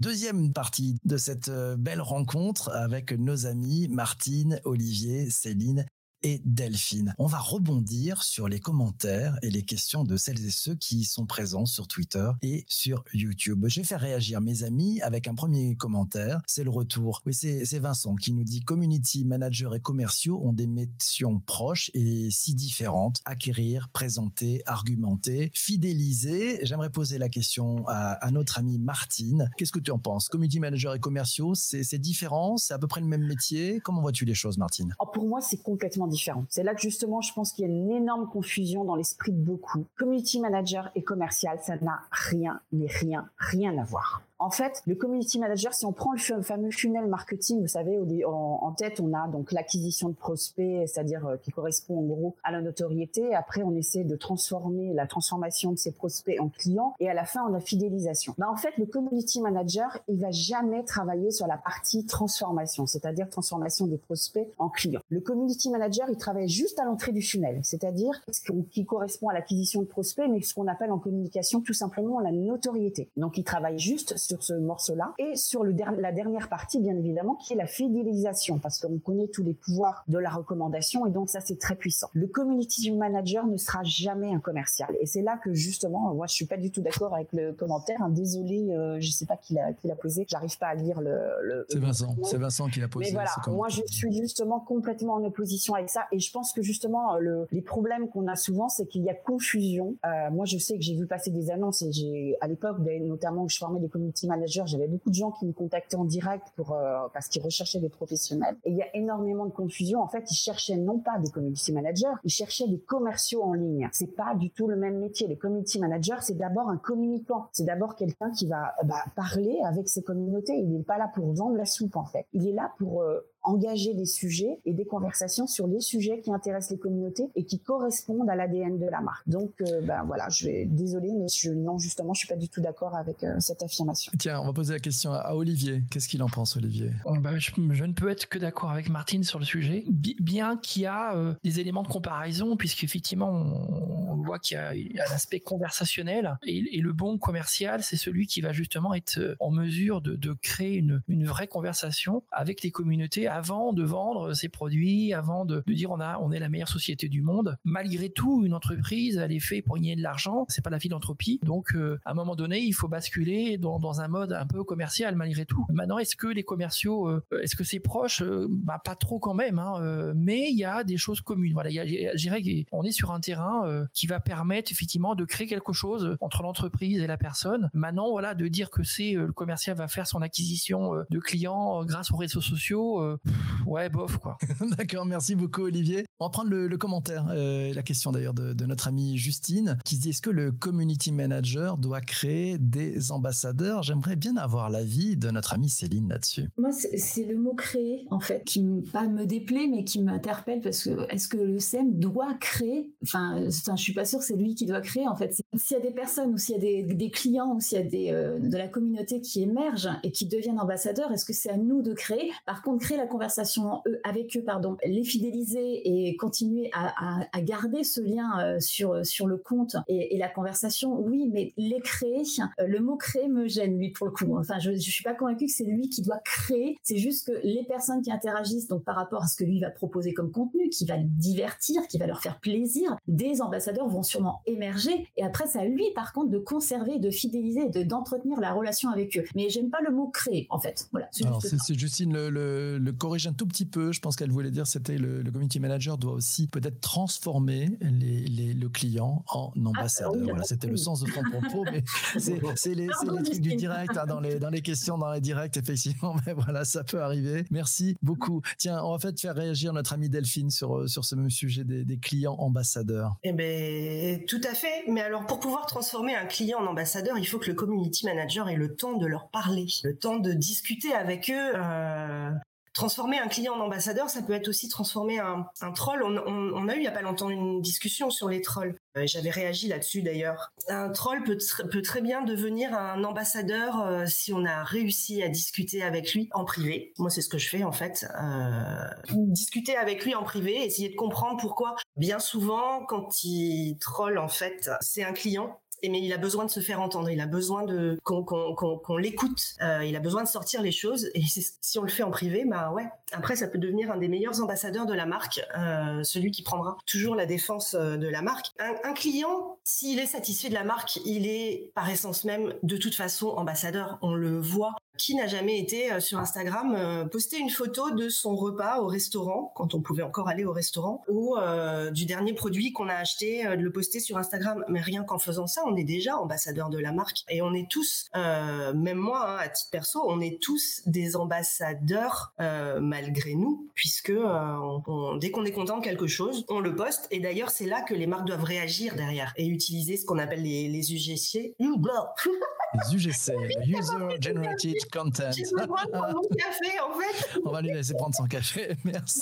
Deuxième partie de cette euh, belle rencontre avec nos amis Martine, Olivier, Céline et Delphine. On va rebondir sur les commentaires et les questions de celles et ceux qui sont présents sur Twitter et sur YouTube. Je vais faire réagir mes amis avec un premier commentaire. C'est le retour. Oui, c'est Vincent qui nous dit community managers et commerciaux ont des missions proches et si différentes. Acquérir, présenter, argumenter, fidéliser. J'aimerais poser la question à, notre amie Martine. Qu'est-ce que tu en penses? Community manager et commerciaux, c'est différent? C'est à peu près le même métier? Comment vois-tu les choses, Martine? Oh, Pour moi, c'est complètement C'est là que justement, je pense qu'il y a une énorme confusion dans l'esprit de beaucoup. Community manager et commercial, ça n'a rien, mais rien, rien à voir. En fait, le community manager, si on prend le fameux funnel marketing, vous savez, en, tête, on a donc l'acquisition de prospects, c'est-à-dire euh, qui correspond en gros à la notoriété. Après, on essaie de transformer la transformation de ces prospects en clients. Et à la fin, on a fidélisation. Ben, en fait, le community manager, il va jamais travailler sur la partie transformation, c'est-à-dire transformation des prospects en clients. Le community manager, il travaille juste à l'entrée du funnel, c'est-à-dire ce qui correspond à l'acquisition de prospects, mais ce qu'on appelle en communication tout simplement la notoriété. Donc, il travaille juste sur ce morceau-là. Et sur le la dernière partie, bien évidemment, qui est la fidélisation, parce qu'on connaît tous les pouvoirs de la recommandation, et donc ça, c'est très puissant. Le community manager ne sera jamais un commercial. Et c'est là que, justement, moi, je suis pas du tout d'accord avec le commentaire. Hein. Désolé, euh, je sais pas qui l'a, posé. J'arrive pas à lire le... c'est Vincent. C'est Vincent qui l'a posé. Mais voilà, moi, je suis justement complètement en opposition avec ça. Et je pense que, justement, le, les problèmes qu'on a souvent, c'est qu'il y a confusion. Euh, moi, je sais que j'ai vu passer des annonces et j'ai, à l'époque, notamment, où je formais des community manager, j'avais beaucoup de gens qui me contactaient en direct pour euh, parce qu'ils recherchaient des professionnels. Et il y a énormément de confusion. En fait, ils cherchaient non pas des community managers, ils cherchaient des commerciaux en ligne. C'est pas du tout le même métier. Les community managers, c'est d'abord un communicant. C'est d'abord quelqu'un qui va bah, parler avec ses communautés. Il n'est pas là pour vendre la soupe en fait. Il est là pour euh, engager des sujets et des conversations sur les sujets qui intéressent les communautés et qui correspondent à l'ADN de la marque. Donc, euh, ben voilà, je vais désolé, mais je, non, justement, je suis pas du tout d'accord avec euh, cette affirmation. Tiens, on va poser la question à Olivier. Qu'est-ce qu'il en pense, Olivier? Oh, bah, je, ne peux être que d'accord avec Martine sur le sujet, bien qu'il y a euh, des éléments de comparaison, puisqu'effectivement, on, on voit qu'il y a, un aspect conversationnel et, le bon commercial, c'est celui qui va justement être en mesure de, de créer une, une vraie conversation avec les communautés avant de vendre ses produits, avant de, dire on a on est la meilleure société du monde. Malgré tout, une entreprise elle est faite pour gagner de l'argent, c'est pas la philanthropie. Donc euh, à un moment donné, il faut basculer dans, un mode un peu commercial malgré tout. Maintenant, est-ce que les commerciaux, euh, est-ce que c'est proche euh, Bah pas trop quand même, hein, mais il y a des choses communes. Voilà, je dirais qu'on est sur un terrain qui va permettre effectivement de créer quelque chose entre l'entreprise et la personne. Maintenant, voilà, de dire que c'est le commercial va faire son acquisition de clients grâce aux réseaux sociaux, ouais, bof, quoi. D'accord, merci beaucoup, Olivier. On va prendre le, commentaire, euh, la question d'ailleurs de, notre amie Justine, qui se dit est-ce que le community manager doit créer des ambassadeurs? J'aimerais bien avoir l'avis de notre amie Céline là-dessus. Moi, c'est le mot créer, en fait, qui pas me déplaît, mais qui m'interpelle parce que est-ce que le CM doit créer? Enfin, je suis pas sûre que c'est lui qui doit créer, en fait. S'il y a des personnes ou s'il y a des, clients ou s'il y a des, euh, de la communauté qui émergent et qui deviennent ambassadeurs, est-ce que c'est à nous de créer? Par contre, créer la conversation avec eux, pardon, les fidéliser et continuer à, garder ce lien euh, sur sur le compte et, la conversation, oui, mais les créer, euh, le mot créer me gêne lui pour le coup. Enfin, je, je suis pas convaincue que c'est lui qui doit créer. C'est juste que les personnes qui interagissent, donc par rapport à ce que lui va proposer comme contenu, qui va le divertir, qui va leur faire plaisir, des ambassadeurs vont sûrement émerger. Et après, c'est à lui, par contre, de conserver, de fidéliser, de d'entretenir la relation avec eux. Mais j'aime pas le mot créer, en fait. Voilà. Alors, c'est Justine le, le, le corrige un tout petit peu. Je pense qu'elle voulait dire c'était le, le, community manager doit aussi peut-être transformer les, les, le client en ambassadeur. Ah, voilà, c'était le sens de son propos, mais c'est les, les trucs du direct hein, dans les dans les questions dans les directs effectivement. Mais voilà, ça peut arriver. Merci beaucoup. Tiens, on va fait faire réagir notre amie Delphine sur sur ce même sujet des, des clients ambassadeurs. Eh ben tout à fait. Mais alors pour pouvoir transformer un client en ambassadeur, il faut que le community manager ait le temps de leur parler, le temps de discuter avec eux. Euh, transformer un client en ambassadeur, ça peut être aussi transformer un, troll. On, a eu il y a pas longtemps une discussion sur les trolls. Euh, j'avais réagi là-dessus d'ailleurs. Un troll peut, très bien devenir un ambassadeur euh, si on a réussi à discuter avec lui en privé. Moi, c'est ce que je fais en fait. Euh, discuter avec lui en privé, essayer de comprendre pourquoi. Bien souvent, quand il troll, en fait, c'est un client mais il a besoin de se faire entendre, il a besoin de qu'on l'écoute, euh, il a besoin de sortir les choses. Et si on le fait en privé, bah ouais. Après, ça peut devenir un des meilleurs ambassadeurs de la marque, euh, celui qui prendra toujours la défense euh, de la marque. Un, un client, s'il est satisfait de la marque, il est par essence même de toute façon ambassadeur. On le voit qui n'a jamais été euh, sur Instagram euh, poster une photo de son repas au restaurant quand on pouvait encore aller au restaurant ou euh, du dernier produit qu'on a acheté de le poster sur Instagram. Mais rien qu'en faisant ça on est déjà ambassadeur de la marque et on est tous même moi hein, à titre perso on est tous des ambassadeurs malgré nous puisque dès qu'on est content de quelque chose on le poste. Et d'ailleurs c'est là que les marques doivent réagir derrière et utiliser ce qu'on appelle les, les UGC les UGC, User Generated Content. mon café, en fait. On va lui laisser prendre son café. Merci.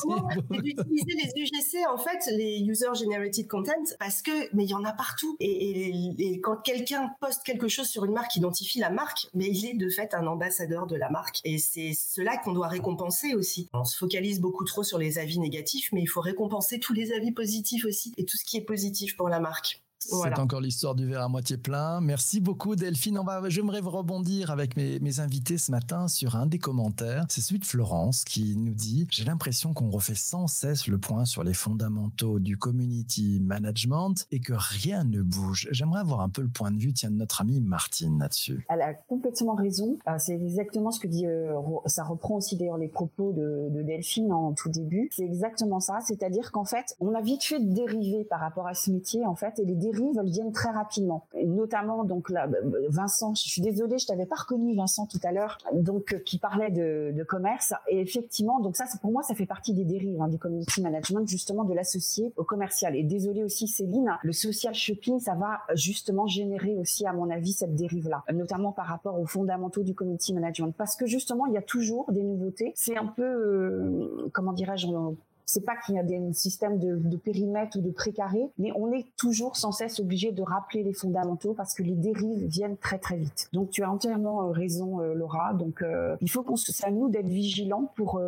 D'utiliser les UGC, en fait, les User Generated Content, parce que, mais il y en a partout. Et, quand quelqu'un poste quelque chose sur une marque, identifie la marque, mais il est de fait un ambassadeur de la marque. Et c'est cela qu'on doit récompenser aussi. On se focalise beaucoup trop sur les avis négatifs, mais il faut récompenser tous les avis positifs aussi et tout ce qui est positif pour la marque. C'est encore l'histoire du verre à moitié plein. Merci beaucoup Delphine. On va, j'aimerais rebondir avec mes, mes, invités ce matin sur un des commentaires. C'est celui de Florence qui nous dit J'ai l'impression qu'on refait sans cesse le point sur les fondamentaux du community management et que rien ne bouge. J'aimerais avoir un peu le point de vue tiens, de notre amie Martine là-dessus. Elle a complètement raison. Euh, c'est exactement ce que dit, euh, ça reprend aussi d'ailleurs les propos de, de Delphine en tout début. C'est exactement ça. C'est-à-dire qu'en fait, on a vite fait de dériver par rapport à ce métier en fait et les dérives, elles viennent très rapidement. Notamment, donc là, Vincent, je suis désolée, je t'avais pas reconnu Vincent tout à l'heure, donc euh, qui parlait de, de, commerce. Et effectivement, donc ça, pour moi, ça fait partie des dérives hein, du community management, justement de l'associer au commercial. Et désolée aussi, Céline, le social shopping, ça va justement générer aussi, à mon avis, cette dérive-là, notamment par rapport aux fondamentaux du community management, parce que justement, il y a toujours des nouveautés. C'est un peu, euh, comment dirais-je, c'est pas qu'il y a des systèmes de, périmètre ou de précaré, mais on est toujours sans cesse obligé de rappeler les fondamentaux parce que les dérives viennent très très vite. Donc tu as entièrement euh, raison, euh, Laura. Donc euh, il faut qu'on c'est à nous d'être vigilants pour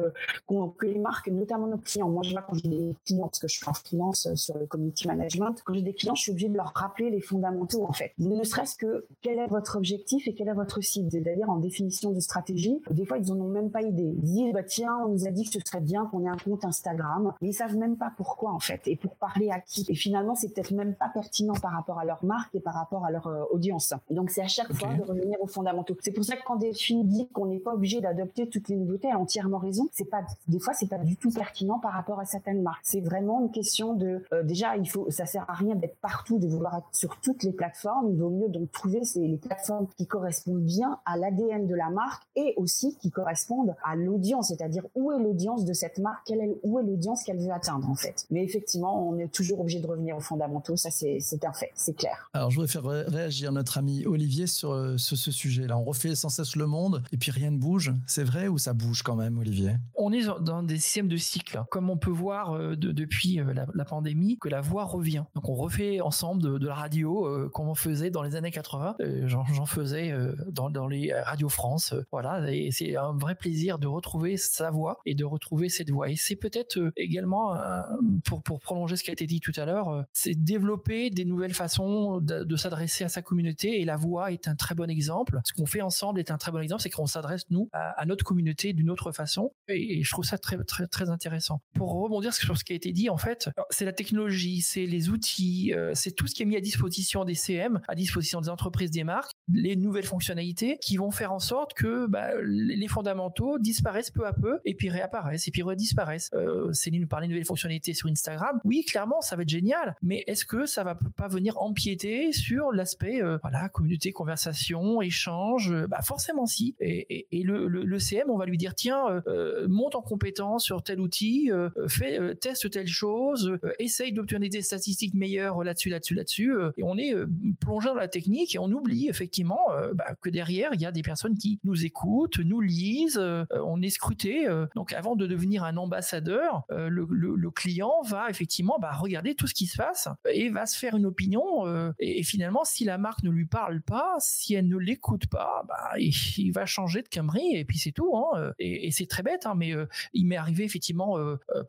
que les marques, notamment nos clients. Moi je vois quand j'ai des clients parce que je suis en freelance sur le community management, quand j'ai des clients, je suis obligée de leur rappeler les fondamentaux en fait. Ne serait-ce que quel est votre objectif et quel est votre cible. C'est-à-dire en définition de stratégie, des fois ils en ont même pas idée. Ils disent bah tiens, on nous a dit que ce serait bien qu'on ait un compte Instagram mais ils savent même pas pourquoi en fait et pour parler à qui. Et finalement, c'est peut-être même pas pertinent par rapport à leur marque et par rapport à leur euh, audience. Donc c'est à chaque fois de revenir aux fondamentaux. C'est pour ça que quand Delphine dit qu'on n'est pas obligé d'adopter toutes les nouveautés, elle a entièrement raison. C'est pas des fois c'est pas du tout pertinent par rapport à certaines marques. C'est vraiment une question de euh, déjà il faut ça sert à rien d'être partout, de vouloir être sur toutes les plateformes. Il vaut mieux donc trouver les plateformes qui correspondent bien à l'ADN de la marque et aussi qui correspondent à l'audience, c'est-à-dire où est l'audience de cette marque, quelle est, où est l'audience ce qu'elle veut atteindre en fait. Mais effectivement, on est toujours obligé de revenir aux fondamentaux, ça c'est un fait, c'est clair. Alors je voudrais faire réagir notre ami Olivier sur, euh, ce, sujet-là. On refait sans cesse le monde et puis rien ne bouge. C'est vrai ou ça bouge quand même, Olivier? On est dans des systèmes de cycle, comme on peut voir euh, depuis euh, la, pandémie que la voix revient. Donc on refait ensemble de, la radio comme on faisait dans les années 80. J'en faisais dans, dans, les radios France. voilà, et c'est un vrai plaisir de retrouver sa voix et de retrouver cette voix. Et c'est peut-être également, euh, pour, prolonger ce qui a été dit tout à l'heure, euh, c'est développer des nouvelles façons de, s'adresser à sa communauté et la voix est un très bon exemple. Ce qu'on fait ensemble est un très bon exemple, c'est qu'on s'adresse nous à, notre communauté d'une autre façon et, je trouve ça très très très intéressant. Pour rebondir sur ce qui a été dit, en fait, c'est la technologie, c'est les outils, euh, c'est tout ce qui est mis à disposition des CM, à disposition des entreprises, des marques, les nouvelles fonctionnalités qui vont faire en sorte que bah, les fondamentaux disparaissent peu à peu et puis réapparaissent et puis redisparaissent. Euh, Céline nous parlait de nouvelles fonctionnalités sur Instagram. Oui, clairement, ça va être génial, mais est-ce que ça va pas venir empiéter sur l'aspect euh, voilà communauté, conversation, échange? Bah forcément si. Et, le, le, CM, on va lui dire tiens, euh, euh, monte en compétence sur tel outil, fais teste telle chose, essaye d'obtenir des statistiques meilleures là-dessus, là-dessus, là-dessus. et on est plongé dans la technique et on oublie effectivement effectivement bah, que derrière il y a des personnes qui nous écoutent, nous lisent, on est scruté. donc avant de devenir un ambassadeur, le, client va effectivement bah, regarder tout ce qui se passe et va se faire une opinion. Et, finalement, si la marque ne lui parle pas, si elle ne l'écoute pas, bah, il, va changer de Camry et puis c'est tout. Hein. Et, c'est très bête, hein, mais il m'est arrivé effectivement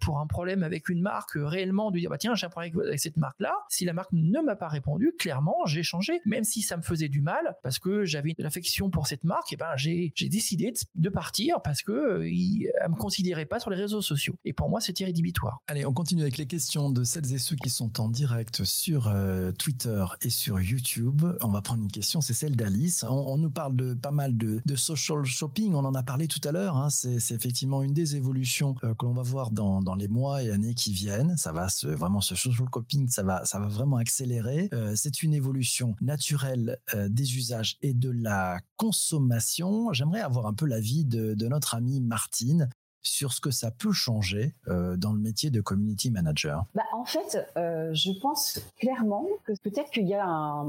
pour un problème avec une marque réellement de dire tiens j'ai un problème avec cette marque là. Si la marque ne m'a pas répondu, clairement j'ai changé, même si ça me faisait du mal parce que j'avais de l'affection pour cette marque. Et ben j'ai décidé de, partir parce que il, me considérait pas sur les réseaux sociaux. Et pour moi c'était rédhibitoire. Allez on continue avec les questions de celles et ceux qui sont en direct sur euh, Twitter et sur YouTube. On va prendre une question, c'est celle d'Alice. On, nous parle de pas mal de, social shopping. On en a parlé tout à l'heure. Hein. C'est effectivement une des évolutions euh, que l'on va voir dans, dans les mois et années qui viennent. Ça va vraiment ce social shopping, ça va, ça va vraiment accélérer. Euh, c'est une évolution naturelle euh, des usages et de la consommation. J'aimerais avoir un peu l'avis de, de notre amie Martine sur ce que ça peut changer euh, dans le métier de community manager bah, En fait, euh, je pense clairement que peut-être qu'il y a un,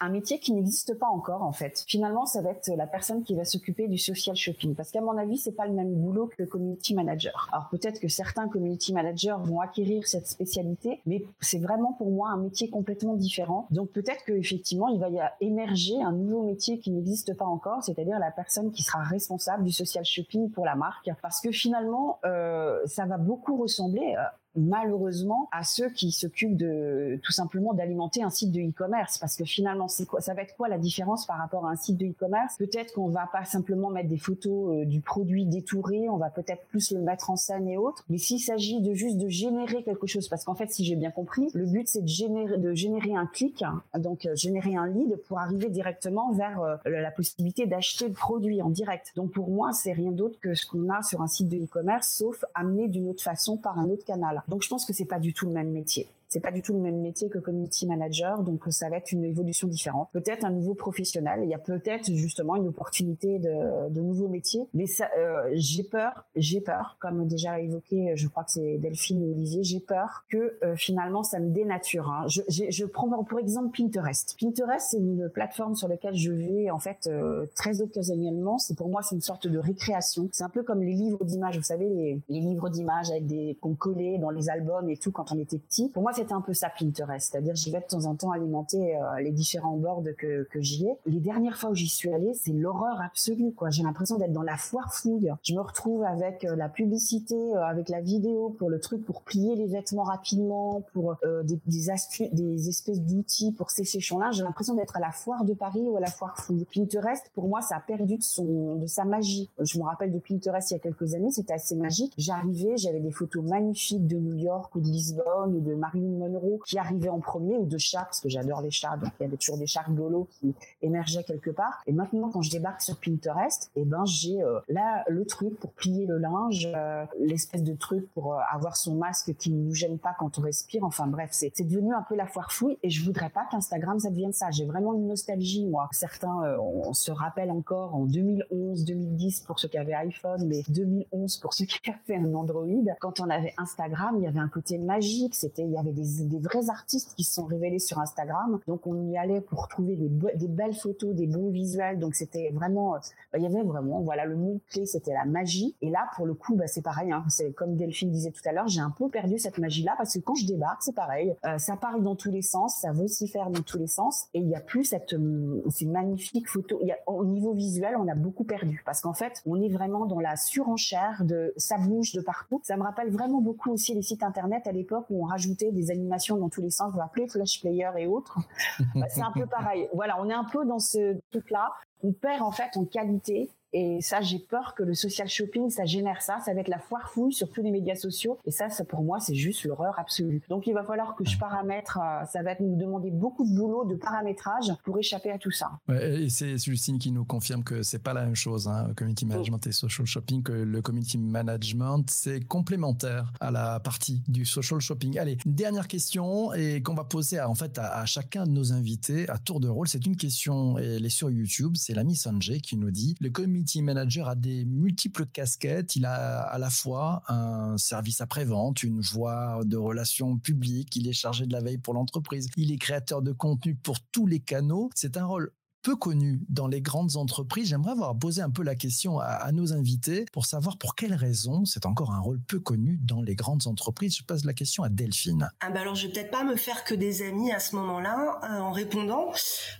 un métier qui n'existe pas encore en fait. Finalement, ça va être la personne qui va s'occuper du social shopping parce qu'à mon avis, c'est pas le même boulot que le community manager. Alors peut-être que certains community managers vont acquérir cette spécialité, mais c'est vraiment pour moi un métier complètement différent. Donc peut-être qu'effectivement, il va y émerger un nouveau métier qui n'existe pas encore, c'est-à-dire la personne qui sera responsable du social shopping pour la marque parce que finalement, euh, ça va beaucoup ressembler euh, malheureusement à ceux qui s'occupent de tout simplement d'alimenter un site de e-commerce. Parce que finalement c'est quoi ça va être quoi la différence par rapport à un site de e-commerce? Peut-être qu'on va pas simplement mettre des photos euh, du produit détouré on va peut-être plus le mettre en scène et autres. Mais s'il s'agit de juste de générer quelque chose parce qu'en fait si j'ai bien compris le but c'est de générer de générer un clic donc euh, générer un lead pour arriver directement vers euh, la possibilité d'acheter le produit en direct. Donc pour moi c'est rien d'autre que ce qu'on a sur un site de e-commerce sauf amené d'une autre façon par un autre canal donc je pense que c'est pas du tout le même métier c'est pas du tout le même métier que community manager, donc ça va être une évolution différente. Peut-être un nouveau professionnel. Il y a peut-être justement une opportunité de, de nouveaux métiers, mais euh, j'ai peur, j'ai peur, comme déjà évoqué, je crois que c'est Delphine et Olivier, j'ai peur que euh, finalement ça me dénature. Hein. Je, je, prends pour exemple Pinterest. Pinterest, c'est une plateforme sur laquelle je vais en fait euh, très occasionnellement. C'est pour moi c'est une sorte de récréation. C'est un peu comme les livres d'images, vous savez les, les livres d'images avec des qu'on collait dans les albums et tout quand on était petit. Pour moi c'est un peu ça Pinterest, c'est-à-dire j'y vais de temps en temps alimenter euh, les différents boards que, que j'y ai. Les dernières fois où j'y suis allée, c'est l'horreur absolue quoi. J'ai l'impression d'être dans la foire fouille. Je me retrouve avec euh, la publicité, euh, avec la vidéo pour le truc pour plier les vêtements rapidement, pour des, astuces, des espèces d'outils pour sécher son linge. J'ai l'impression d'être à la foire de Paris ou à la foire fouille. Pinterest pour moi ça a perdu de son de sa magie. Je me rappelle de Pinterest il y a quelques années, c'était assez magique. J'arrivais, j'avais des photos magnifiques de New York ou de Lisbonne ou de Marilyn Monroe qui arrivait en premier ou de chats parce que j'adore les chats donc il y avait toujours des chats rigolos qui émergeaient quelque part. Et maintenant quand je débarque sur Pinterest et eh ben j'ai euh, là le truc pour plier le linge euh, l'espèce de truc pour euh, avoir son masque qui ne nous gêne pas quand on respire. Enfin bref c'est devenu un peu la foire fouille et je voudrais pas qu'Instagram ça devienne ça. J'ai vraiment une nostalgie moi. Certains on se rappelle encore en 2011 2010 pour ceux qui avaient iPhone mais 2011 pour ceux qui avaient un Android. Quand on avait Instagram il y avait un côté magique c'était il y avait des des, vrais artistes qui se sont révélés sur Instagram. Donc on y allait pour trouver des, belles photos, des bons visuels. Donc c'était vraiment, euh, il y avait vraiment, voilà, le mot clé c'était la magie. Et là pour le coup, bah, c'est pareil. Hein, c'est comme Delphine disait tout à l'heure, j'ai un peu perdu cette magie-là parce que quand je débarque, c'est pareil. Euh, ça parle dans tous les sens, ça veut s'y faire dans tous les sens. Et il n'y a plus cette, euh, ces magnifiques photos. Y au niveau visuel, on a beaucoup perdu parce qu'en fait, on est vraiment dans la surenchère de ça bouge de partout. Ça me rappelle vraiment beaucoup aussi les sites internet à l'époque où on rajoutait des animation dans tous les sens, vous vous rappelez Flash Player et autres. Bah, c'est un peu pareil. Voilà, on est un peu dans ce truc-là. On perd en fait en qualité et ça, j'ai peur que le social shopping, ça génère ça. Ça va être la foire fouille sur tous les médias sociaux. Et ça, ça pour moi, c'est juste l'horreur absolue. Donc, il va falloir que je paramètre. Euh, ça va nous demander beaucoup de boulot, de paramétrage pour échapper à tout ça. et c'est Justine qui nous confirme que c'est pas la même chose, hein, community management et social shopping, que le community management, c'est complémentaire à la partie du social shopping. Allez, une dernière question et qu'on va poser à, en fait à, chacun de nos invités à tour de rôle. C'est une question, et elle est sur YouTube. C'est l'ami Sanjay qui nous dit le community community manager a des multiples casquettes. Il a à la fois un service après-vente, une voie de relations publiques. Il est chargé de la veille pour l'entreprise. Il est créateur de contenu pour tous les canaux. C'est un rôle peu connu dans les grandes entreprises. J'aimerais avoir posé un peu la question à, nos invités pour savoir pour quelles raisons c'est encore un rôle peu connu dans les grandes entreprises. Je pose la question à Delphine. Ah bah alors je vais peut-être pas me faire que des amis à ce moment-là euh, en répondant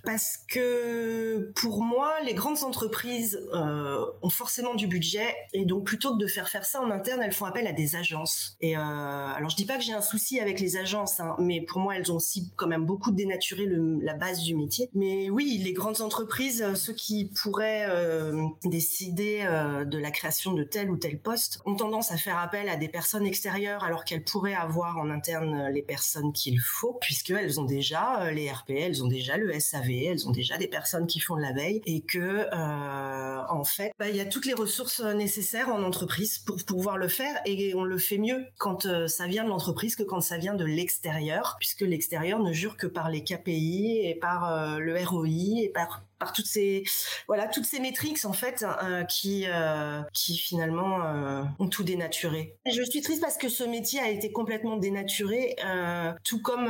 parce que pour moi les grandes entreprises euh, ont forcément du budget et donc plutôt que de faire faire ça en interne, elles font appel à des agences. Et euh, alors je dis pas que j'ai un souci avec les agences, hein, mais pour moi elles ont aussi quand même beaucoup dénaturé la base du métier. Mais oui, les grandes entreprises, euh, ceux qui pourraient euh, décider euh, de la création de tel ou tel poste, ont tendance à faire appel à des personnes extérieures alors qu'elles pourraient avoir en interne les personnes qu'il faut, puisqu'elles ont déjà les RP, elles ont déjà le SAV, elles ont déjà des personnes qui font la veille et que en fait, bah, il y a toutes les ressources nécessaires en entreprise pour pouvoir le faire et on le fait mieux quand ça vient de l'entreprise que quand ça vient de l'extérieur, puisque l'extérieur ne jure que par les KPI et par le ROI et par দেখো par toutes ces voilà toutes ces métriques en fait euh, qui euh, qui finalement euh, ont tout dénaturé. Je suis triste parce que ce métier a été complètement dénaturé, tout comme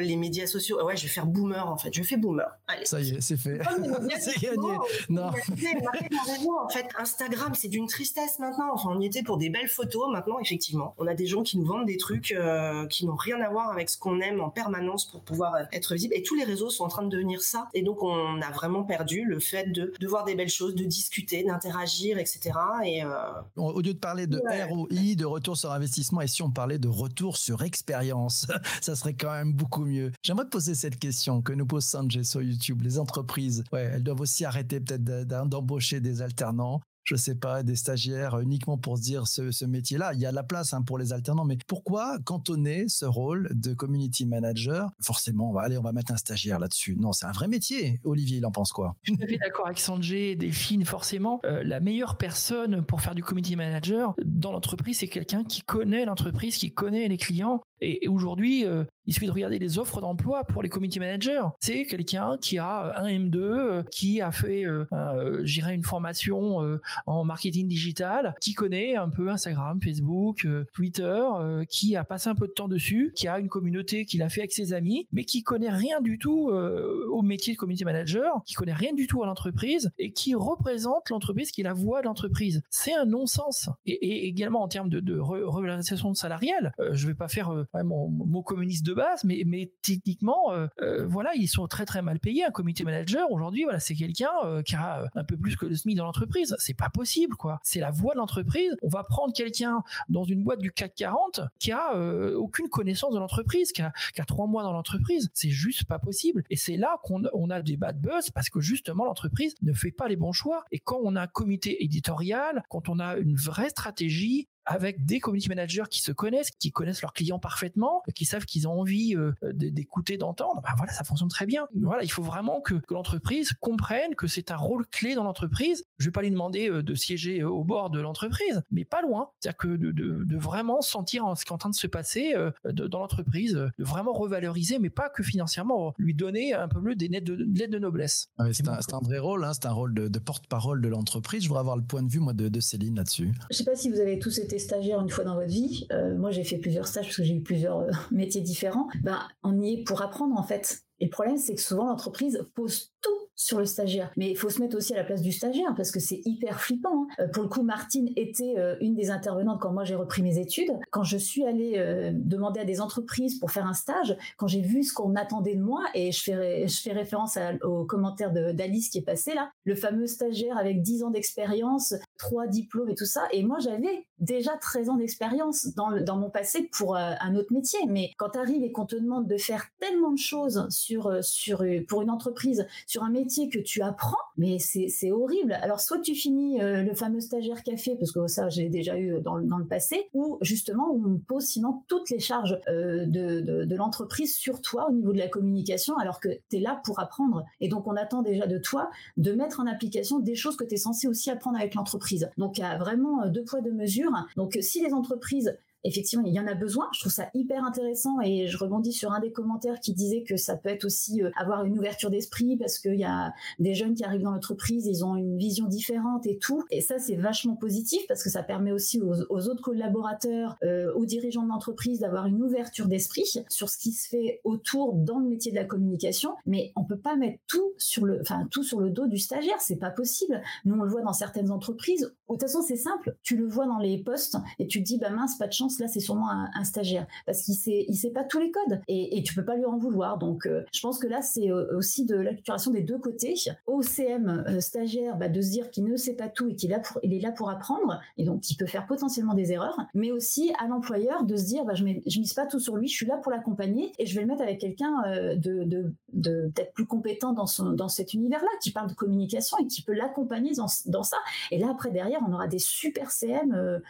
les médias sociaux. Ouais, je vais faire boomer en fait. Je fais boomer. Allez. Ça y est, c'est fait. c'est gagné. Non. en fait, Instagram, c'est d'une tristesse maintenant. Enfin, on y était pour des belles photos. Maintenant, effectivement, on a des gens qui nous vendent des trucs qui n'ont rien à voir avec ce qu'on aime en permanence pour pouvoir être visible. Et tous les réseaux sont en train de devenir ça. Et donc, on a vraiment perdu le fait de, de voir des belles choses, de discuter, d'interagir, etc. Et euh, Au lieu de parler de ROI, de retour sur investissement, et si on parlait de retour sur expérience, ça serait quand même beaucoup mieux. J'aimerais te poser cette question que nous pose Sanjay sur YouTube. Les entreprises, ouais, elles doivent aussi arrêter peut-être d'embaucher des alternants je sais pas, des stagiaires uniquement pour se dire ce, métier-là. Il y a de la place hein, pour les alternants, mais pourquoi cantonner ce rôle de community manager? Forcément, on va, allez, on va mettre un stagiaire là-dessus. Non, c'est un vrai métier. Olivier, il en pense quoi? Je suis d'accord avec Sanjay, Delphine, forcément. Euh, la meilleure personne pour faire du community manager dans l'entreprise, c'est quelqu'un qui connaît l'entreprise, qui connaît les clients. Et, aujourd'hui, euh, il suffit de regarder les offres d'emploi pour les community managers. C'est quelqu'un qui a un M2, euh, qui a fait, euh, j'irai une formation en marketing digital, qui connaît un peu Instagram, Facebook, Twitter, qui a passé un peu de temps dessus, qui a une communauté qu'il a fait avec ses amis, mais qui connaît rien du tout au métier de community manager, qui connaît rien du tout à l'entreprise et qui représente l'entreprise, qui est la voix de l'entreprise. C'est un non-sens. Et, également en termes de, de revalorisation salariale, je vais pas faire mon mot communiste de base, mais, techniquement, euh, euh, voilà, ils sont très très mal payés. Un comité manager aujourd'hui, voilà, c'est quelqu'un euh, qui a un peu plus que le SMIC dans l'entreprise. C'est pas possible, quoi. C'est la voix de l'entreprise. On va prendre quelqu'un dans une boîte du CAC 40 qui a aucune connaissance de l'entreprise, qui a, trois mois dans l'entreprise. C'est juste pas possible. Et c'est là qu'on on a des bad buzz parce que justement l'entreprise ne fait pas les bons choix. Et quand on a un comité éditorial, quand on a une vraie stratégie, avec des community managers qui se connaissent, qui connaissent leurs clients parfaitement, qui savent qu'ils ont envie euh, d'écouter, d'entendre, ben voilà, ça fonctionne très bien. Voilà, il faut vraiment que, l'entreprise comprenne que c'est un rôle clé dans l'entreprise. Je vais pas lui demander euh, de siéger euh, au bord de l'entreprise, mais pas loin. C'est-à-dire que de, vraiment sentir ce qui est en train de se passer dans l'entreprise, de vraiment revaloriser, mais pas que financièrement, lui donner un peu plus des lettres de, noblesse. Ah c'est un, vrai rôle, hein, c'est un rôle de, porte-parole de l'entreprise. Je voudrais avoir le point de vue moi de, Céline là-dessus. Je sais pas si vous avez tous été stagiaire une fois dans votre vie, euh, moi j'ai fait plusieurs stages parce que j'ai eu plusieurs euh, métiers différents, ben, on y est pour apprendre en fait. Et le problème, c'est que souvent l'entreprise pose tout sur le stagiaire. Mais il faut se mettre aussi à la place du stagiaire parce que c'est hyper flippant. Hein. Euh, pour le coup, Martine était une des intervenantes quand moi j'ai repris mes études. Quand je suis allée demander à des entreprises pour faire un stage, quand j'ai vu ce qu'on attendait de moi, et je fais, je fais référence au commentaire d'Alice qui est passé là, le fameux stagiaire avec 10 ans d'expérience, 3 diplômes et tout ça. Et moi, j'avais déjà 13 ans d'expérience dans, mon passé pour un autre métier. Mais quand tu arrives et qu'on te demande de faire tellement de choses sur, sur, pour une entreprise, sur un métier, que tu apprends, mais c'est horrible. Alors soit tu finis euh, le fameux stagiaire café, parce que ça j'ai déjà eu dans, le passé, ou justement on pose sinon toutes les charges euh, de, l'entreprise sur toi au niveau de la communication, alors que tu es là pour apprendre. Et donc on attend déjà de toi de mettre en application des choses que tu es censé aussi apprendre avec l'entreprise. Donc il y a vraiment euh, deux poids, deux mesures. Donc si les entreprises effectivement, il y en a besoin. Je trouve ça hyper intéressant et je rebondis sur un des commentaires qui disait que ça peut être aussi euh, avoir une ouverture d'esprit parce qu'il y a des jeunes qui arrivent dans l'entreprise, ils ont une vision différente et tout. Et ça, c'est vachement positif parce que ça permet aussi aux, autres collaborateurs, euh, aux dirigeants de l'entreprise d'avoir une ouverture d'esprit sur ce qui se fait autour dans le métier de la communication. Mais on peut pas mettre tout sur le, enfin tout sur le dos du stagiaire, c'est pas possible. Nous, on le voit dans certaines entreprises. De toute façon, c'est simple. Tu le vois dans les postes et tu te dis, bah mince, pas de chance, là, c'est sûrement un, stagiaire parce qu'il sait, il sait pas tous les codes et, et tu peux pas lui en vouloir. Donc, euh, je pense que là, c'est euh, aussi de l'acculturation des deux côtés. Au CM euh, stagiaire, bah, de se dire qu'il ne sait pas tout et qu'il il est là pour apprendre et donc il peut faire potentiellement des erreurs, mais aussi à l'employeur de se dire, bah, je, ne mise pas tout sur lui, je suis là pour l'accompagner et je vais le mettre avec quelqu'un de, de, de peut-être plus compétent dans son dans cet univers-là, qui parle de communication et qui peut l'accompagner dans, dans ça. Et là, après, derrière, on aura des super CM.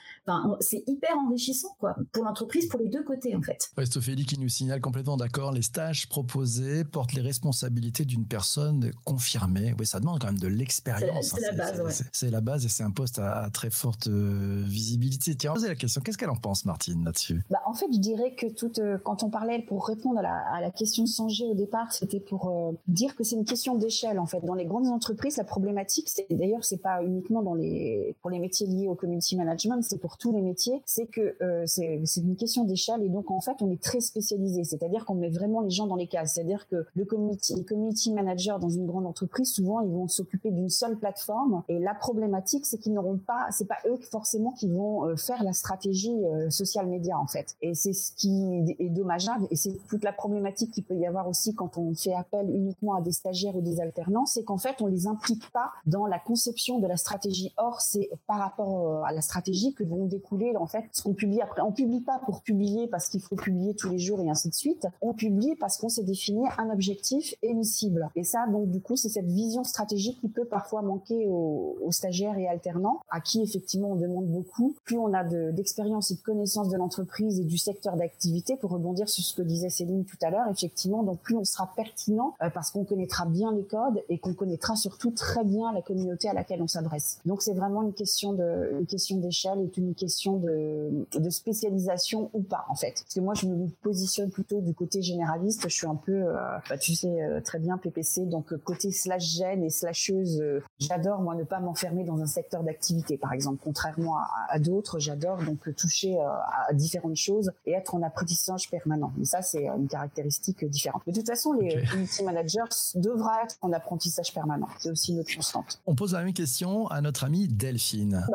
c'est hyper enrichissant, quoi, pour l'entreprise, pour les deux côtés, en fait. Ophélie qui nous signale complètement d'accord, les stages proposés portent les responsabilités d'une personne confirmée. Oui, ça demande quand même de l'expérience. C'est la, hein. base, C'est la base et c'est un poste à, très forte euh, visibilité. Tiens, poser la question, qu'est-ce qu'elle en pense, Martine, là-dessus? Bah, En fait, je dirais que tout, euh, quand on parlait pour répondre à la, question de Sanger au départ, c'était pour euh, dire que c'est une question d'échelle, en fait. Dans les grandes entreprises, la problématique, c'est d'ailleurs, c'est pas uniquement dans les, pour les métiers liés au community management, c'est pour tous les métiers, c'est que c'est une question d'échelle et donc, en fait, on est très spécialisé. C'est-à-dire qu'on met vraiment les gens dans les cases. C'est-à-dire que le community, les community managers dans une grande entreprise, souvent, ils vont s'occuper d'une seule plateforme. Et la problématique, c'est qu'ils n'auront pas, c'est pas eux forcément qui vont euh, faire la stratégie euh, social média, en fait. Et c'est ce qui est dommageable. Et c'est toute la problématique qu'il peut y avoir aussi quand on fait appel uniquement à des stagiaires ou des alternants, c'est qu'en fait, on les implique pas dans la conception de la stratégie. Or, c'est par rapport euh, à la stratégie que vont découler, en fait, ce qu'on publie après. On publie pas pour publier parce qu'il faut publier tous les jours et ainsi de suite. On publie parce qu'on s'est défini un objectif et une cible. Et ça, donc, du coup, c'est cette vision stratégique qui peut parfois manquer aux, stagiaires et alternants, à qui, effectivement, on demande beaucoup. Plus on a d'expérience et de connaissance de l'entreprise et du secteur d'activité, pour rebondir sur ce que disait Céline tout à l'heure, effectivement, donc plus on sera pertinent euh, parce qu'on connaîtra bien les codes et qu'on connaîtra surtout très bien la communauté à laquelle on s'adresse. Donc, c'est vraiment une question de, question d'échelle et une question de, de spécialisation ou pas, en fait. Parce que moi, je me positionne plutôt du côté généraliste. Je suis un peu, euh, bah, tu sais euh, très bien PPC, donc euh, côté slash gène et slasheuse. j'adore moi ne pas m'enfermer dans un secteur d'activité, par exemple, contrairement à, d'autres. J'adore donc toucher à différentes choses et être en apprentissage permanent. Mais ça, c'est une caractéristique différente. De toute façon, les community managers devraient être en apprentissage permanent. C'est aussi une autre constante. On pose la même question à notre amie Delphine.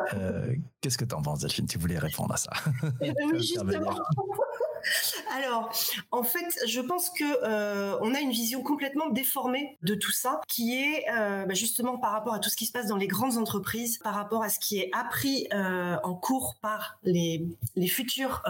Qu'est-ce que tu en penses, Delphine? Tu voulais répondre à ça justement. Alors, en fait, je pense que euh, on a une vision complètement déformée de tout ça, qui est euh, bah, justement par rapport à tout ce qui se passe dans les grandes entreprises, par rapport à ce qui est appris euh, en cours par les, les futurs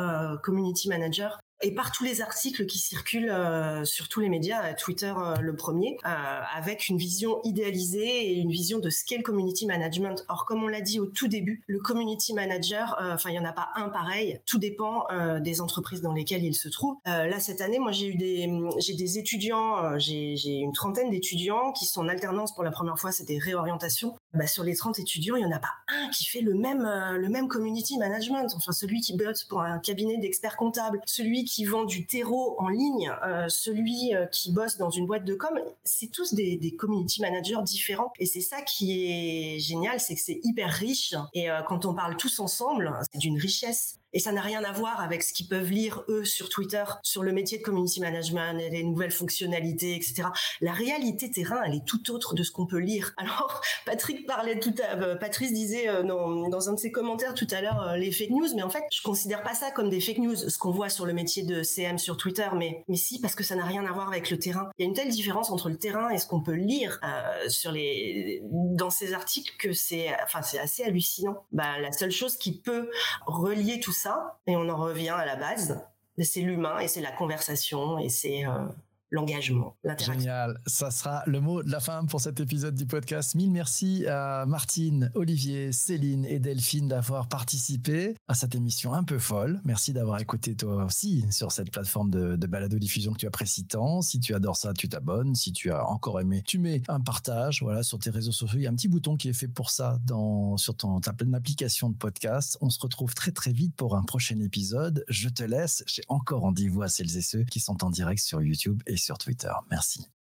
community managers et par tous les articles qui circulent euh, sur tous les médias, euh, Twitter euh, le premier, avec une vision idéalisée et une vision de scale community management. Or, comme on l'a dit au tout début, le community manager, enfin, il n'y en a pas un pareil, tout dépend des entreprises dans lesquelles il se trouve. là, cette année, moi, j'ai eu des, j'ai des étudiants, j'ai une trentaine d'étudiants qui sont en alternance pour la première fois, c'est des réorientations. Bah, sur les 30 étudiants, il n'y en a pas un qui fait le même, le même community management. Enfin, celui qui bosse pour un cabinet d'experts comptables, celui qui vend du terreau en ligne, euh, celui euh, qui bosse dans une boîte de com, c'est tous des, community managers différents. Et c'est ça qui est génial, c'est que c'est hyper riche. Et euh, quand on parle tous ensemble, c'est d'une richesse. Et ça n'a rien à voir avec ce qu'ils peuvent lire, eux, sur Twitter, sur le métier de community management et les nouvelles fonctionnalités, etc. La réalité terrain, elle est tout autre de ce qu'on peut lire. Alors, Patrick parlait tout à euh, Patrice disait euh, dans, dans, un de ses commentaires tout à l'heure euh, les fake news, mais en fait, je considère pas ça comme des fake news, ce qu'on voit sur le métier de CM sur Twitter, mais, mais si, parce que ça n'a rien à voir avec le terrain. Il y a une telle différence entre le terrain et ce qu'on peut lire sur les, dans ces articles que c'est, enfin, c'est assez hallucinant. Bah, la seule chose qui peut relier tout et on en revient à la base. C'est l'humain et c'est la conversation et c'est euh, l'engagement, l'interaction. Génial. Ça sera le mot de la fin pour cet épisode du podcast. Mille merci à Martine, Olivier, Céline et Delphine d'avoir participé à cette émission un peu folle. Merci d'avoir écouté toi aussi sur cette plateforme de, de balado diffusion que tu apprécies tant. Si tu adores ça, tu t'abonnes. Si tu as encore aimé, tu mets un partage. Voilà, sur tes réseaux sociaux, il y a un petit bouton qui est fait pour ça dans sur ton ta pleine application de podcast. On se retrouve très très vite pour un prochain épisode. Je te laisse. J'ai encore rendez-vous à celles et ceux qui sont en direct sur YouTube et sur Twitter. Merci.